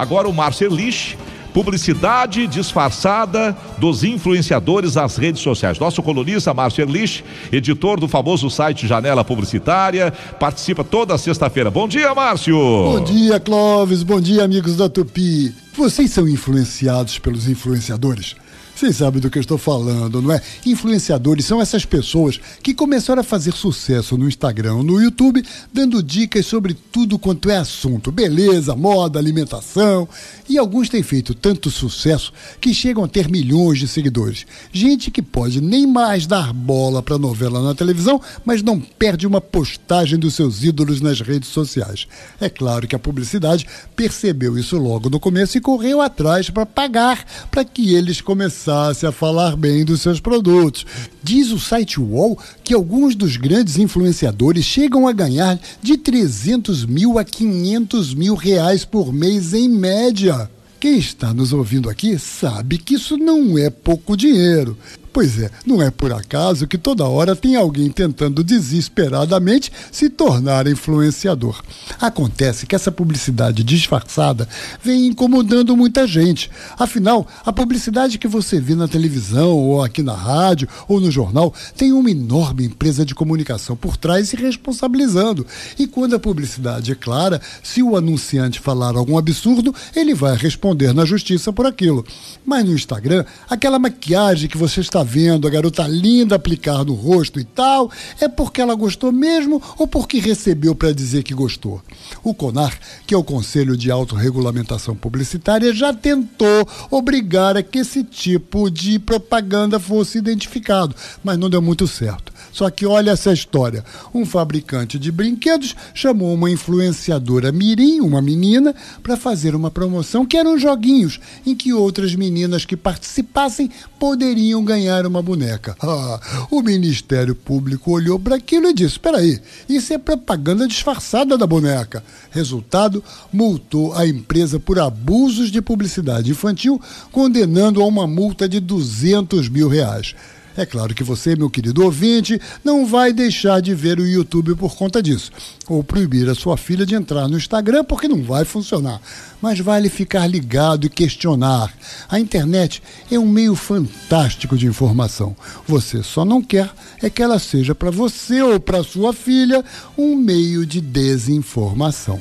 Agora o Márcio Erlich publicidade disfarçada dos influenciadores nas redes sociais. Nosso colunista Márcio Erlich, editor do famoso site Janela Publicitária, participa toda sexta-feira. Bom dia, Márcio! Bom dia, Clóvis. Bom dia, amigos da Tupi. Vocês são influenciados pelos influenciadores? Vocês sabem do que eu estou falando, não é? Influenciadores são essas pessoas que começaram a fazer sucesso no Instagram, no YouTube, dando dicas sobre tudo quanto é assunto: beleza, moda, alimentação. E alguns têm feito tanto sucesso que chegam a ter milhões de seguidores. Gente que pode nem mais dar bola para novela na televisão, mas não perde uma postagem dos seus ídolos nas redes sociais. É claro que a publicidade percebeu isso logo no começo e correu atrás para pagar para que eles começassem começasse a falar bem dos seus produtos. Diz o site UOL que alguns dos grandes influenciadores chegam a ganhar de 300 mil a 500 mil reais por mês em média. Quem está nos ouvindo aqui sabe que isso não é pouco dinheiro. Pois é, não é por acaso que toda hora tem alguém tentando desesperadamente se tornar influenciador. Acontece que essa publicidade disfarçada vem incomodando muita gente. Afinal, a publicidade que você vê na televisão, ou aqui na rádio, ou no jornal, tem uma enorme empresa de comunicação por trás se responsabilizando. E quando a publicidade é clara, se o anunciante falar algum absurdo, ele vai responder na justiça por aquilo. Mas no Instagram, aquela maquiagem que você está vendo a garota linda aplicar no rosto e tal, é porque ela gostou mesmo ou porque recebeu para dizer que gostou? O CONAR, que é o Conselho de Autorregulamentação Publicitária, já tentou obrigar a que esse tipo de propaganda fosse identificado, mas não deu muito certo. Só que olha essa história. Um fabricante de brinquedos chamou uma influenciadora mirim, uma menina, para fazer uma promoção que eram joguinhos em que outras meninas que participassem poderiam ganhar uma boneca. Ah, o Ministério Público olhou para aquilo e disse: espera aí, isso é propaganda disfarçada da boneca. Resultado, multou a empresa por abusos de publicidade infantil, condenando a uma multa de 200 mil reais. É claro que você, meu querido ouvinte, não vai deixar de ver o YouTube por conta disso, ou proibir a sua filha de entrar no Instagram porque não vai funcionar. Mas vale ficar ligado e questionar. A internet é um meio fantástico de informação. Você só não quer é que ela seja para você ou para sua filha um meio de desinformação.